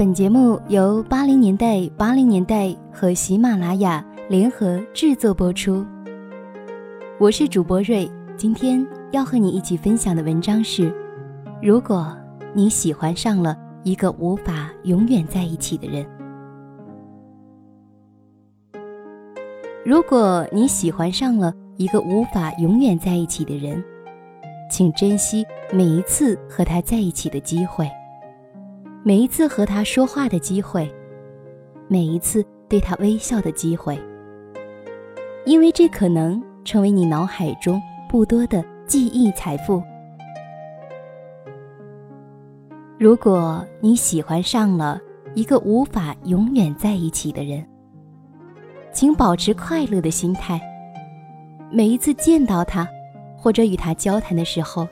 本节目由八零年代八零年代和喜马拉雅联合制作播出。我是主播瑞，今天要和你一起分享的文章是：如果你喜欢上了一个无法永远在一起的人，如果你喜欢上了一个无法永远在一起的人，请珍惜每一次和他在一起的机会。每一次和他说话的机会，每一次对他微笑的机会，因为这可能成为你脑海中不多的记忆财富。如果你喜欢上了一个无法永远在一起的人，请保持快乐的心态。每一次见到他，或者与他交谈的时候，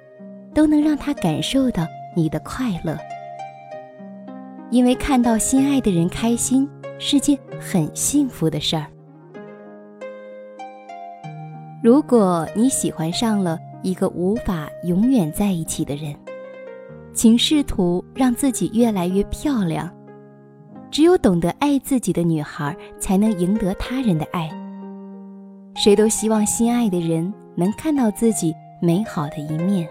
都能让他感受到你的快乐。因为看到心爱的人开心是件很幸福的事儿。如果你喜欢上了一个无法永远在一起的人，请试图让自己越来越漂亮。只有懂得爱自己的女孩，才能赢得他人的爱。谁都希望心爱的人能看到自己美好的一面。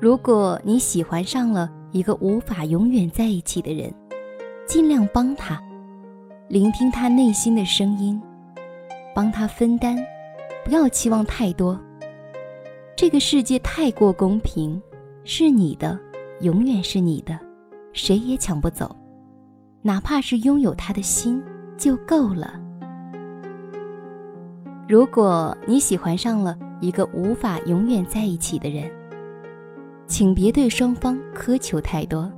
如果你喜欢上了一个无法永远在一起的人，尽量帮他，聆听他内心的声音，帮他分担，不要期望太多。这个世界太过公平，是你的，永远是你的，谁也抢不走，哪怕是拥有他的心就够了。如果你喜欢上了一个无法永远在一起的人，请别对双方苛求太多，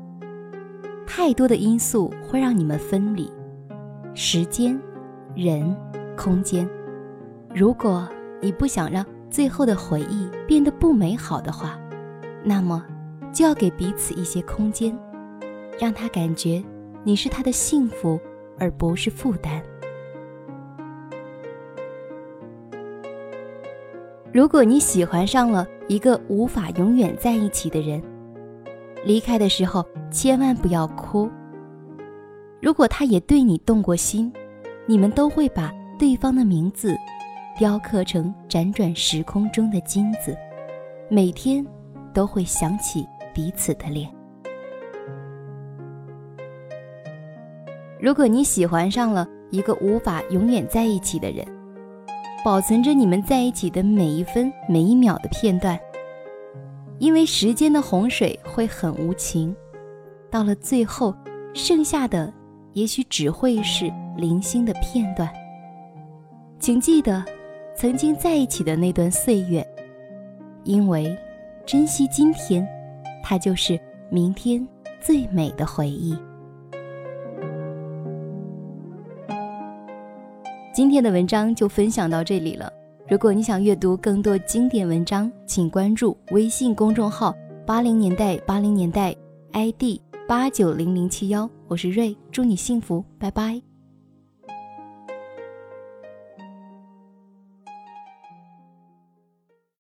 太多的因素会让你们分离。时间、人、空间。如果你不想让最后的回忆变得不美好的话，那么就要给彼此一些空间，让他感觉你是他的幸福，而不是负担。如果你喜欢上了一个无法永远在一起的人，离开的时候千万不要哭。如果他也对你动过心，你们都会把对方的名字雕刻成辗转时空中的金子，每天都会想起彼此的脸。如果你喜欢上了一个无法永远在一起的人，保存着你们在一起的每一分每一秒的片段，因为时间的洪水会很无情，到了最后，剩下的也许只会是零星的片段。请记得曾经在一起的那段岁月，因为珍惜今天，它就是明天最美的回忆。今天的文章就分享到这里了。如果你想阅读更多经典文章，请关注微信公众号“八零年代八零年代 ”，ID 八九零零七幺。我是瑞，祝你幸福，拜拜。